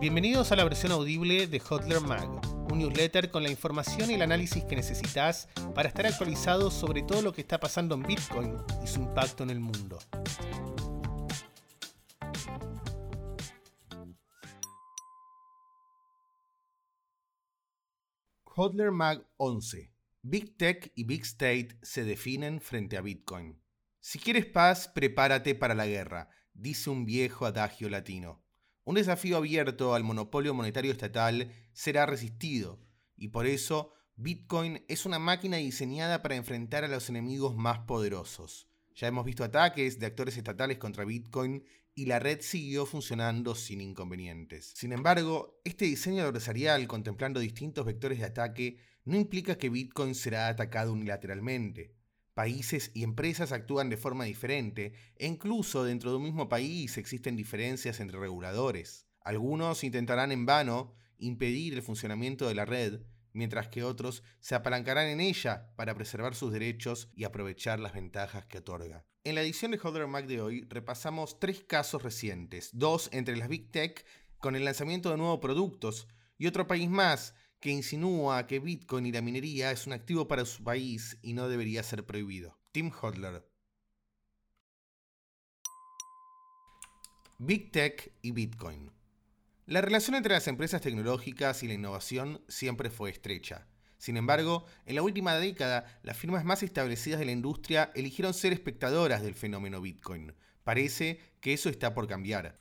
Bienvenidos a la versión audible de Hotler Mag, un newsletter con la información y el análisis que necesitas para estar actualizado sobre todo lo que está pasando en Bitcoin y su impacto en el mundo. Hodler Mag 11. Big Tech y Big State se definen frente a Bitcoin. Si quieres paz, prepárate para la guerra, dice un viejo adagio latino. Un desafío abierto al monopolio monetario estatal será resistido, y por eso Bitcoin es una máquina diseñada para enfrentar a los enemigos más poderosos. Ya hemos visto ataques de actores estatales contra Bitcoin y la red siguió funcionando sin inconvenientes. Sin embargo, este diseño adversarial contemplando distintos vectores de ataque no implica que Bitcoin será atacado unilateralmente. Países y empresas actúan de forma diferente e incluso dentro de un mismo país existen diferencias entre reguladores. Algunos intentarán en vano impedir el funcionamiento de la red, mientras que otros se apalancarán en ella para preservar sus derechos y aprovechar las ventajas que otorga. En la edición de Hodler Mac de hoy repasamos tres casos recientes, dos entre las Big Tech con el lanzamiento de nuevos productos y otro país más que insinúa que Bitcoin y la minería es un activo para su país y no debería ser prohibido. Tim Hodler. Big Tech y Bitcoin. La relación entre las empresas tecnológicas y la innovación siempre fue estrecha. Sin embargo, en la última década, las firmas más establecidas de la industria eligieron ser espectadoras del fenómeno Bitcoin. Parece que eso está por cambiar.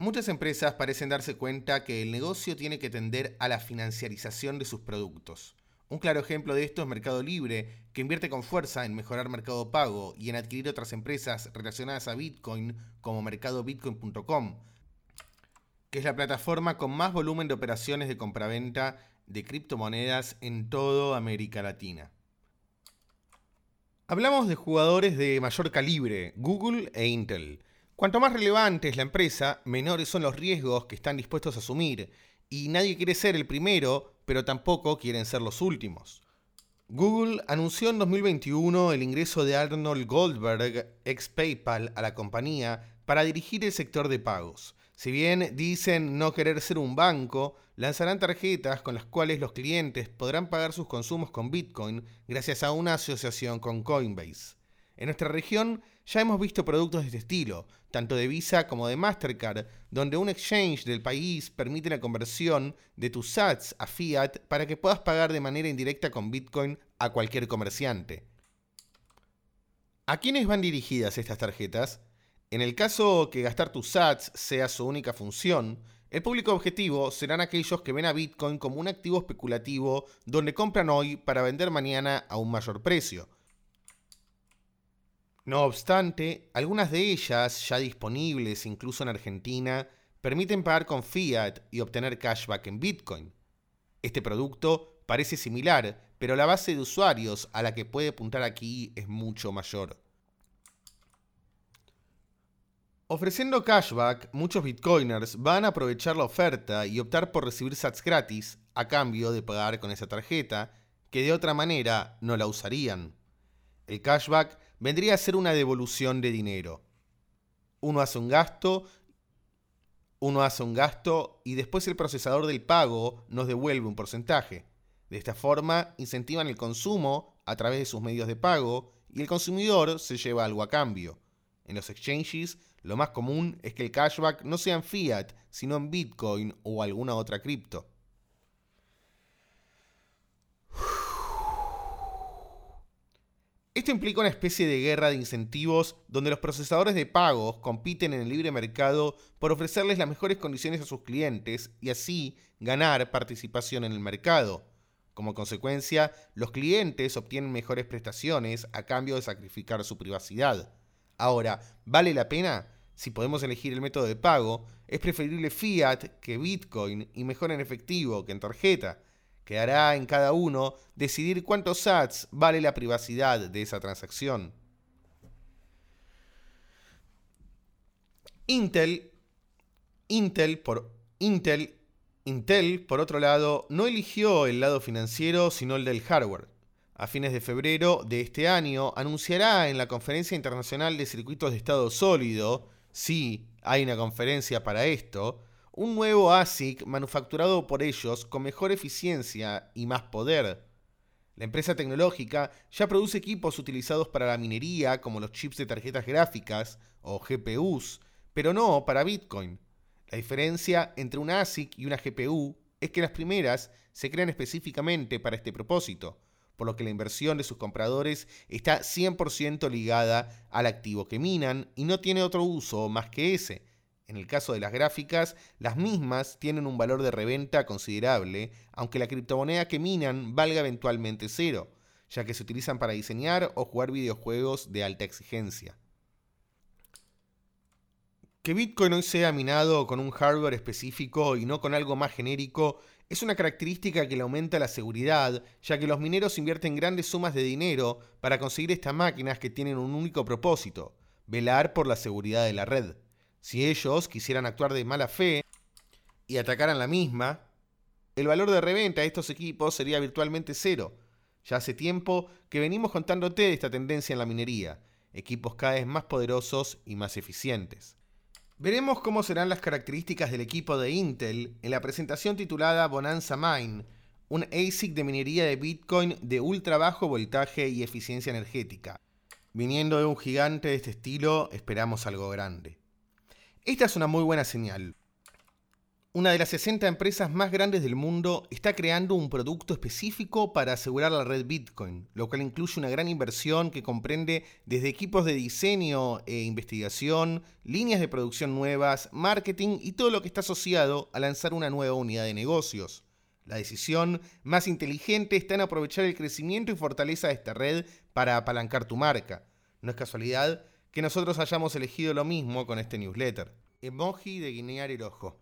Muchas empresas parecen darse cuenta que el negocio tiene que tender a la financiarización de sus productos. Un claro ejemplo de esto es Mercado Libre, que invierte con fuerza en mejorar Mercado Pago y en adquirir otras empresas relacionadas a Bitcoin como mercadobitcoin.com, que es la plataforma con más volumen de operaciones de compraventa de criptomonedas en toda América Latina. Hablamos de jugadores de mayor calibre, Google e Intel. Cuanto más relevante es la empresa, menores son los riesgos que están dispuestos a asumir, y nadie quiere ser el primero, pero tampoco quieren ser los últimos. Google anunció en 2021 el ingreso de Arnold Goldberg, ex PayPal, a la compañía para dirigir el sector de pagos. Si bien dicen no querer ser un banco, lanzarán tarjetas con las cuales los clientes podrán pagar sus consumos con Bitcoin gracias a una asociación con Coinbase. En nuestra región ya hemos visto productos de este estilo, tanto de Visa como de Mastercard, donde un exchange del país permite la conversión de tus SATs a fiat para que puedas pagar de manera indirecta con Bitcoin a cualquier comerciante. ¿A quiénes van dirigidas estas tarjetas? En el caso que gastar tus SATs sea su única función, el público objetivo serán aquellos que ven a Bitcoin como un activo especulativo donde compran hoy para vender mañana a un mayor precio no obstante, algunas de ellas, ya disponibles incluso en Argentina, permiten pagar con fiat y obtener cashback en Bitcoin. Este producto parece similar, pero la base de usuarios a la que puede apuntar aquí es mucho mayor. Ofreciendo cashback, muchos bitcoiners van a aprovechar la oferta y optar por recibir sats gratis a cambio de pagar con esa tarjeta, que de otra manera no la usarían. El cashback vendría a ser una devolución de dinero. Uno hace un gasto, uno hace un gasto y después el procesador del pago nos devuelve un porcentaje. De esta forma, incentivan el consumo a través de sus medios de pago y el consumidor se lleva algo a cambio. En los exchanges, lo más común es que el cashback no sea en fiat, sino en Bitcoin o alguna otra cripto. Esto implica una especie de guerra de incentivos donde los procesadores de pagos compiten en el libre mercado por ofrecerles las mejores condiciones a sus clientes y así ganar participación en el mercado. Como consecuencia, los clientes obtienen mejores prestaciones a cambio de sacrificar su privacidad. Ahora, ¿vale la pena? Si podemos elegir el método de pago, es preferible fiat que Bitcoin y mejor en efectivo que en tarjeta. Quedará en cada uno decidir cuántos sats vale la privacidad de esa transacción. Intel, Intel por Intel, Intel, por otro lado, no eligió el lado financiero, sino el del hardware. A fines de febrero de este año anunciará en la Conferencia Internacional de Circuitos de Estado Sólido, sí, hay una conferencia para esto, un nuevo ASIC manufacturado por ellos con mejor eficiencia y más poder. La empresa tecnológica ya produce equipos utilizados para la minería como los chips de tarjetas gráficas o GPUs, pero no para Bitcoin. La diferencia entre un ASIC y una GPU es que las primeras se crean específicamente para este propósito, por lo que la inversión de sus compradores está 100% ligada al activo que minan y no tiene otro uso más que ese. En el caso de las gráficas, las mismas tienen un valor de reventa considerable, aunque la criptomoneda que minan valga eventualmente cero, ya que se utilizan para diseñar o jugar videojuegos de alta exigencia. Que Bitcoin hoy sea minado con un hardware específico y no con algo más genérico es una característica que le aumenta la seguridad, ya que los mineros invierten grandes sumas de dinero para conseguir estas máquinas que tienen un único propósito, velar por la seguridad de la red. Si ellos quisieran actuar de mala fe y atacaran la misma, el valor de reventa de estos equipos sería virtualmente cero. Ya hace tiempo que venimos contándote de esta tendencia en la minería, equipos cada vez más poderosos y más eficientes. Veremos cómo serán las características del equipo de Intel en la presentación titulada Bonanza Mine, un ASIC de minería de Bitcoin de ultra bajo voltaje y eficiencia energética. Viniendo de un gigante de este estilo, esperamos algo grande. Esta es una muy buena señal, una de las 60 empresas más grandes del mundo está creando un producto específico para asegurar la red Bitcoin, lo cual incluye una gran inversión que comprende desde equipos de diseño e investigación, líneas de producción nuevas, marketing y todo lo que está asociado a lanzar una nueva unidad de negocios. La decisión más inteligente está en aprovechar el crecimiento y fortaleza de esta red para apalancar tu marca. No es casualidad que nosotros hayamos elegido lo mismo con este newsletter. Emoji de guinear el ojo.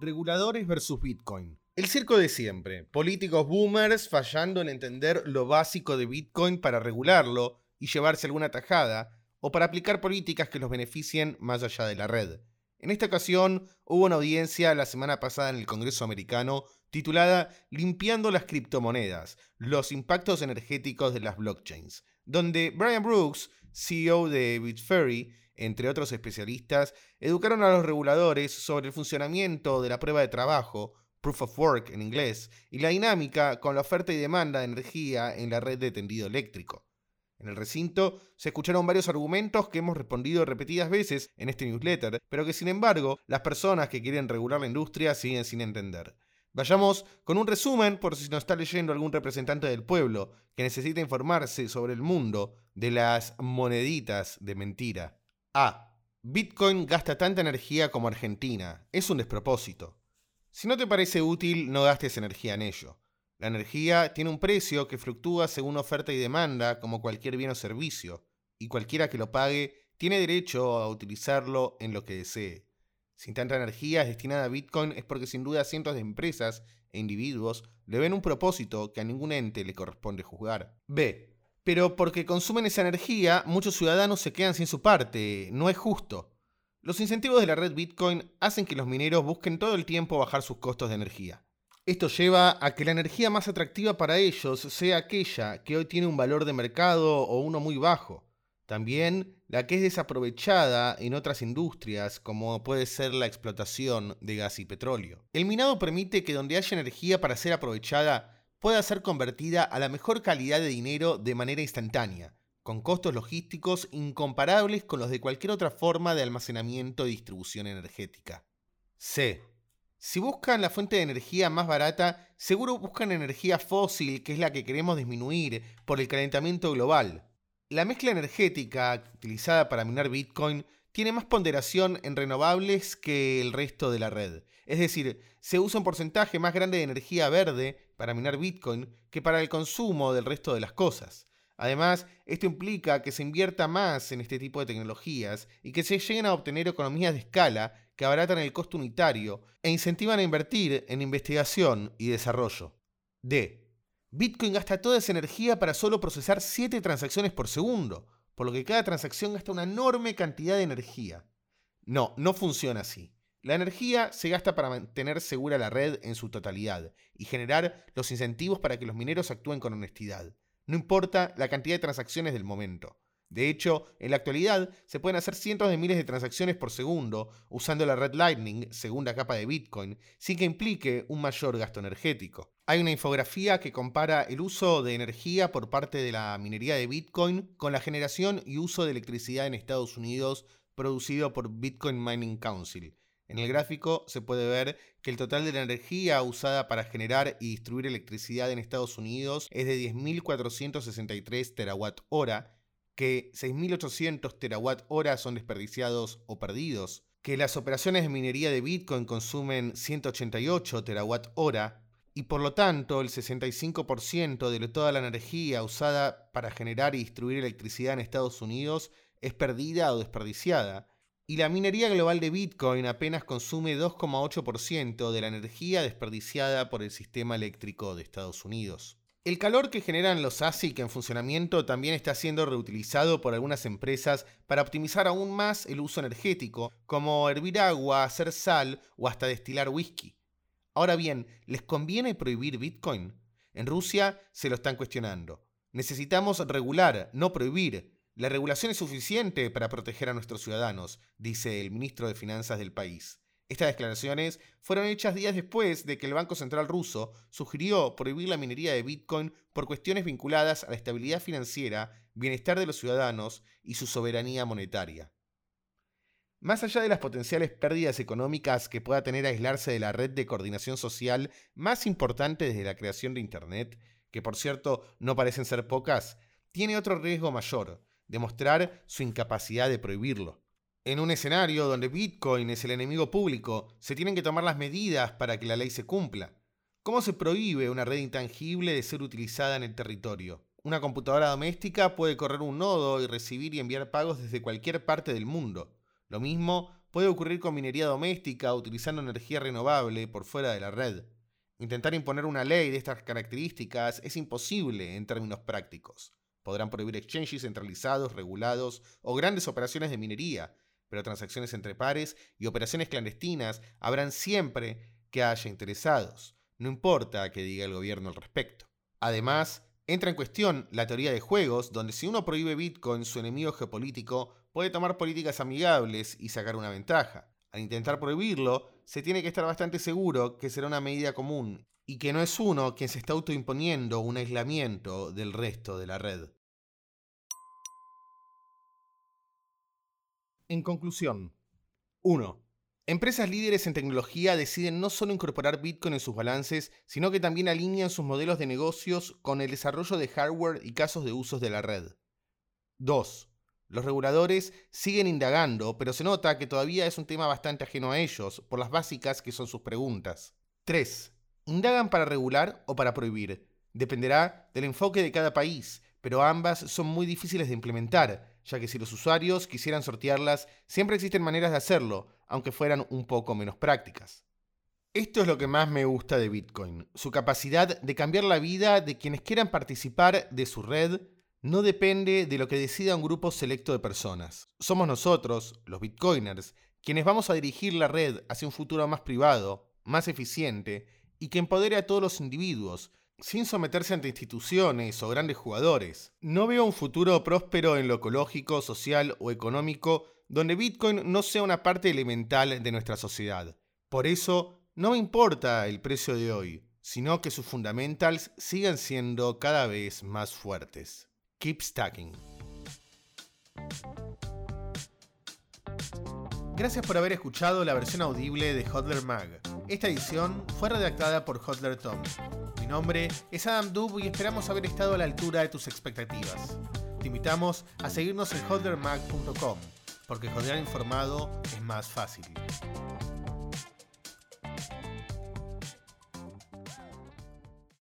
Reguladores versus Bitcoin. El circo de siempre. Políticos boomers fallando en entender lo básico de Bitcoin para regularlo y llevarse alguna tajada, o para aplicar políticas que los beneficien más allá de la red. En esta ocasión hubo una audiencia la semana pasada en el Congreso americano titulada Limpiando las criptomonedas, los impactos energéticos de las blockchains, donde Brian Brooks, CEO de Bitferry, entre otros especialistas, educaron a los reguladores sobre el funcionamiento de la prueba de trabajo, proof of work en inglés, y la dinámica con la oferta y demanda de energía en la red de tendido eléctrico. En el recinto se escucharon varios argumentos que hemos respondido repetidas veces en este newsletter, pero que sin embargo las personas que quieren regular la industria siguen sin entender. Vayamos con un resumen por si nos está leyendo algún representante del pueblo que necesita informarse sobre el mundo de las moneditas de mentira. A. Bitcoin gasta tanta energía como Argentina. Es un despropósito. Si no te parece útil, no gastes energía en ello. La energía tiene un precio que fluctúa según oferta y demanda, como cualquier bien o servicio, y cualquiera que lo pague tiene derecho a utilizarlo en lo que desee. Si tanta energía es destinada a Bitcoin es porque sin duda cientos de empresas e individuos le ven un propósito que a ningún ente le corresponde juzgar. B pero porque consumen esa energía, muchos ciudadanos se quedan sin su parte. No es justo. Los incentivos de la red Bitcoin hacen que los mineros busquen todo el tiempo bajar sus costos de energía. Esto lleva a que la energía más atractiva para ellos sea aquella que hoy tiene un valor de mercado o uno muy bajo. También la que es desaprovechada en otras industrias, como puede ser la explotación de gas y petróleo. El minado permite que donde haya energía para ser aprovechada, pueda ser convertida a la mejor calidad de dinero de manera instantánea, con costos logísticos incomparables con los de cualquier otra forma de almacenamiento y distribución energética. C. Si buscan la fuente de energía más barata, seguro buscan energía fósil, que es la que queremos disminuir por el calentamiento global. La mezcla energética utilizada para minar Bitcoin tiene más ponderación en renovables que el resto de la red. Es decir, se usa un porcentaje más grande de energía verde para minar Bitcoin que para el consumo del resto de las cosas. Además, esto implica que se invierta más en este tipo de tecnologías y que se lleguen a obtener economías de escala que abaratan el costo unitario e incentivan a invertir en investigación y desarrollo. D. Bitcoin gasta toda esa energía para solo procesar 7 transacciones por segundo, por lo que cada transacción gasta una enorme cantidad de energía. No, no funciona así. La energía se gasta para mantener segura la red en su totalidad y generar los incentivos para que los mineros actúen con honestidad. No importa la cantidad de transacciones del momento. De hecho, en la actualidad se pueden hacer cientos de miles de transacciones por segundo usando la red Lightning, segunda capa de Bitcoin, sin que implique un mayor gasto energético. Hay una infografía que compara el uso de energía por parte de la minería de Bitcoin con la generación y uso de electricidad en Estados Unidos producido por Bitcoin Mining Council. En el gráfico se puede ver que el total de la energía usada para generar y distribuir electricidad en Estados Unidos es de 10.463 terawatt hora que 6.800 terawatt hora son desperdiciados o perdidos, que las operaciones de minería de Bitcoin consumen 188 terawatt hora y por lo tanto el 65% de toda la energía usada para generar y distribuir electricidad en Estados Unidos es perdida o desperdiciada, y la minería global de Bitcoin apenas consume 2,8% de la energía desperdiciada por el sistema eléctrico de Estados Unidos. El calor que generan los ASIC en funcionamiento también está siendo reutilizado por algunas empresas para optimizar aún más el uso energético, como hervir agua, hacer sal o hasta destilar whisky. Ahora bien, ¿les conviene prohibir Bitcoin? En Rusia se lo están cuestionando. Necesitamos regular, no prohibir. La regulación es suficiente para proteger a nuestros ciudadanos, dice el ministro de Finanzas del país. Estas declaraciones fueron hechas días después de que el Banco Central ruso sugirió prohibir la minería de Bitcoin por cuestiones vinculadas a la estabilidad financiera, bienestar de los ciudadanos y su soberanía monetaria. Más allá de las potenciales pérdidas económicas que pueda tener aislarse de la red de coordinación social más importante desde la creación de Internet, que por cierto no parecen ser pocas, tiene otro riesgo mayor, demostrar su incapacidad de prohibirlo. En un escenario donde Bitcoin es el enemigo público, se tienen que tomar las medidas para que la ley se cumpla. ¿Cómo se prohíbe una red intangible de ser utilizada en el territorio? Una computadora doméstica puede correr un nodo y recibir y enviar pagos desde cualquier parte del mundo. Lo mismo puede ocurrir con minería doméstica utilizando energía renovable por fuera de la red. Intentar imponer una ley de estas características es imposible en términos prácticos. Podrán prohibir exchanges centralizados, regulados o grandes operaciones de minería, pero transacciones entre pares y operaciones clandestinas habrán siempre que haya interesados, no importa qué diga el gobierno al respecto. Además, entra en cuestión la teoría de juegos, donde si uno prohíbe Bitcoin, su enemigo geopolítico puede tomar políticas amigables y sacar una ventaja. Al intentar prohibirlo, se tiene que estar bastante seguro que será una medida común y que no es uno quien se está autoimponiendo un aislamiento del resto de la red. En conclusión, 1. Empresas líderes en tecnología deciden no solo incorporar Bitcoin en sus balances, sino que también alinean sus modelos de negocios con el desarrollo de hardware y casos de usos de la red. 2. Los reguladores siguen indagando, pero se nota que todavía es un tema bastante ajeno a ellos, por las básicas que son sus preguntas. 3. Indagan para regular o para prohibir. Dependerá del enfoque de cada país, pero ambas son muy difíciles de implementar, ya que si los usuarios quisieran sortearlas, siempre existen maneras de hacerlo, aunque fueran un poco menos prácticas. Esto es lo que más me gusta de Bitcoin, su capacidad de cambiar la vida de quienes quieran participar de su red no depende de lo que decida un grupo selecto de personas. Somos nosotros, los Bitcoiners, quienes vamos a dirigir la red hacia un futuro más privado, más eficiente y que empodere a todos los individuos, sin someterse ante instituciones o grandes jugadores. No veo un futuro próspero en lo ecológico, social o económico donde Bitcoin no sea una parte elemental de nuestra sociedad. Por eso, no me importa el precio de hoy, sino que sus fundamentals sigan siendo cada vez más fuertes. Keep stacking. Gracias por haber escuchado la versión audible de Hodler Mag. Esta edición fue redactada por Hodler Tom. Mi nombre es Adam Dub y esperamos haber estado a la altura de tus expectativas. Te invitamos a seguirnos en hodlermag.com, porque jodear informado es más fácil.